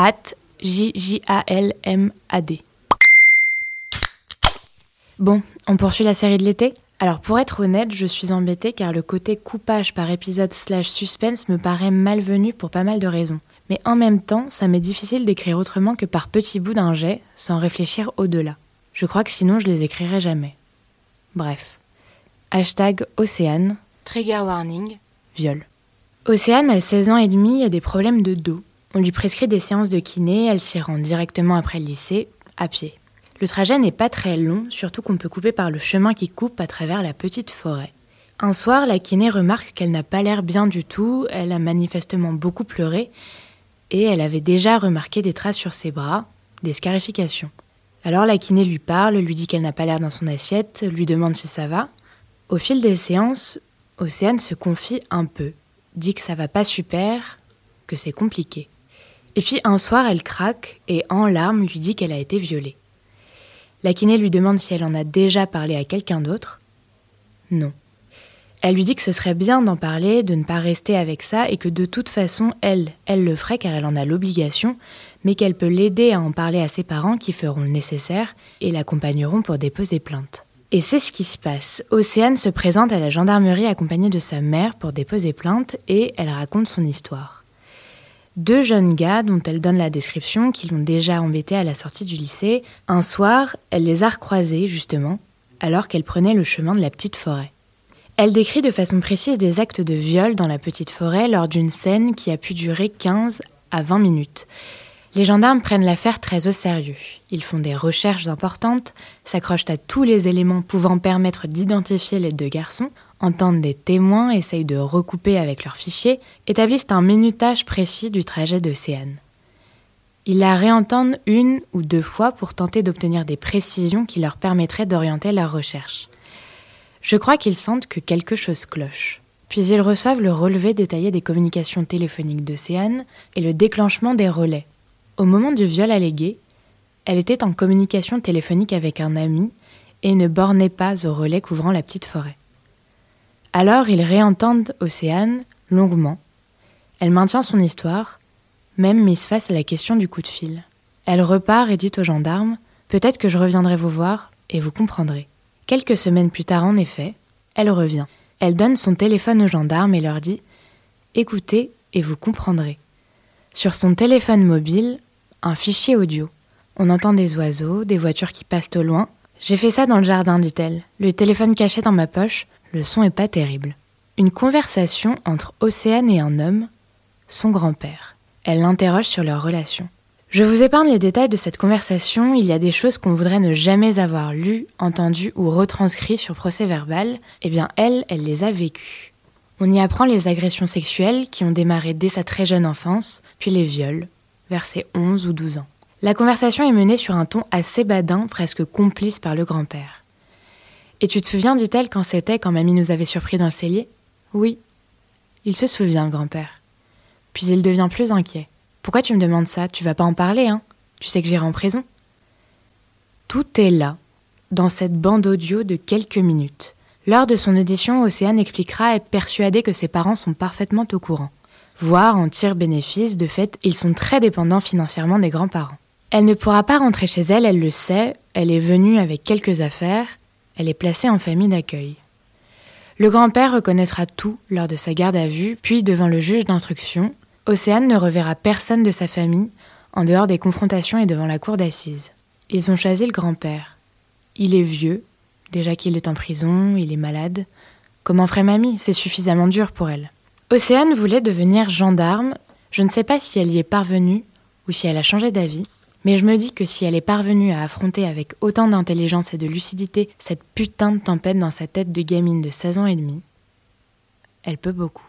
At J-J-A-L-M-A-D. Bon, on poursuit la série de l'été alors pour être honnête, je suis embêtée car le côté coupage par épisode slash suspense me paraît malvenu pour pas mal de raisons. Mais en même temps, ça m'est difficile d'écrire autrement que par petits bouts d'un jet, sans réfléchir au-delà. Je crois que sinon je les écrirais jamais. Bref. Hashtag Océane. Trigger warning. Viol. Océane a 16 ans et demi a des problèmes de dos. On lui prescrit des séances de kiné, elle s'y rend directement après le lycée, à pied. Le trajet n'est pas très long, surtout qu'on peut couper par le chemin qui coupe à travers la petite forêt. Un soir, la kiné remarque qu'elle n'a pas l'air bien du tout, elle a manifestement beaucoup pleuré, et elle avait déjà remarqué des traces sur ses bras, des scarifications. Alors la kiné lui parle, lui dit qu'elle n'a pas l'air dans son assiette, lui demande si ça va. Au fil des séances, Océane se confie un peu, dit que ça va pas super, que c'est compliqué. Et puis un soir, elle craque et en larmes lui dit qu'elle a été violée. La kiné lui demande si elle en a déjà parlé à quelqu'un d'autre. Non. Elle lui dit que ce serait bien d'en parler, de ne pas rester avec ça, et que de toute façon, elle, elle le ferait car elle en a l'obligation, mais qu'elle peut l'aider à en parler à ses parents qui feront le nécessaire et l'accompagneront pour déposer plainte. Et c'est ce qui se passe. Océane se présente à la gendarmerie accompagnée de sa mère pour déposer plainte et elle raconte son histoire deux jeunes gars dont elle donne la description qui l'ont déjà embêtée à la sortie du lycée. Un soir, elle les a recroisés, justement, alors qu'elle prenait le chemin de la petite forêt. Elle décrit de façon précise des actes de viol dans la petite forêt lors d'une scène qui a pu durer 15 à 20 minutes. Les gendarmes prennent l'affaire très au sérieux. Ils font des recherches importantes, s'accrochent à tous les éléments pouvant permettre d'identifier les deux garçons, entendent des témoins, essayent de recouper avec leurs fichiers, établissent un minutage précis du trajet d'Océane. Ils la réentendent une ou deux fois pour tenter d'obtenir des précisions qui leur permettraient d'orienter leurs recherches. Je crois qu'ils sentent que quelque chose cloche. Puis ils reçoivent le relevé détaillé des communications téléphoniques d'Océane et le déclenchement des relais. Au moment du viol allégué, elle était en communication téléphonique avec un ami et ne bornait pas au relais couvrant la petite forêt. Alors ils réentendent Océane longuement. Elle maintient son histoire, même mise face à la question du coup de fil. Elle repart et dit aux gendarmes Peut-être que je reviendrai vous voir et vous comprendrez. Quelques semaines plus tard, en effet, elle revient. Elle donne son téléphone aux gendarmes et leur dit Écoutez et vous comprendrez. Sur son téléphone mobile, un fichier audio. On entend des oiseaux, des voitures qui passent au loin. J'ai fait ça dans le jardin, dit-elle, le téléphone caché dans ma poche, le son est pas terrible. Une conversation entre Océane et un homme, son grand-père. Elle l'interroge sur leur relation. Je vous épargne les détails de cette conversation, il y a des choses qu'on voudrait ne jamais avoir lues, entendues ou retranscrites sur procès verbal, eh bien elle, elle les a vécues. On y apprend les agressions sexuelles qui ont démarré dès sa très jeune enfance, puis les viols, vers ses 11 ou 12 ans. La conversation est menée sur un ton assez badin, presque complice par le grand-père. Et tu te souviens, dit-elle, quand c'était quand mamie nous avait surpris dans le cellier? Oui. Il se souvient, grand-père. Puis il devient plus inquiet. Pourquoi tu me demandes ça? Tu vas pas en parler, hein? Tu sais que j'irai en prison? Tout est là, dans cette bande audio de quelques minutes. Lors de son audition, Océane expliquera être persuadée que ses parents sont parfaitement au courant. Voire en tire bénéfice, de fait, ils sont très dépendants financièrement des grands-parents. Elle ne pourra pas rentrer chez elle, elle le sait, elle est venue avec quelques affaires, elle est placée en famille d'accueil. Le grand-père reconnaîtra tout lors de sa garde à vue, puis devant le juge d'instruction, Océane ne reverra personne de sa famille en dehors des confrontations et devant la cour d'assises. Ils ont choisi le grand-père. Il est vieux, déjà qu'il est en prison, il est malade. Comment ferait mamie C'est suffisamment dur pour elle. Océane voulait devenir gendarme. Je ne sais pas si elle y est parvenue ou si elle a changé d'avis. Mais je me dis que si elle est parvenue à affronter avec autant d'intelligence et de lucidité cette putain de tempête dans sa tête de gamine de 16 ans et demi, elle peut beaucoup.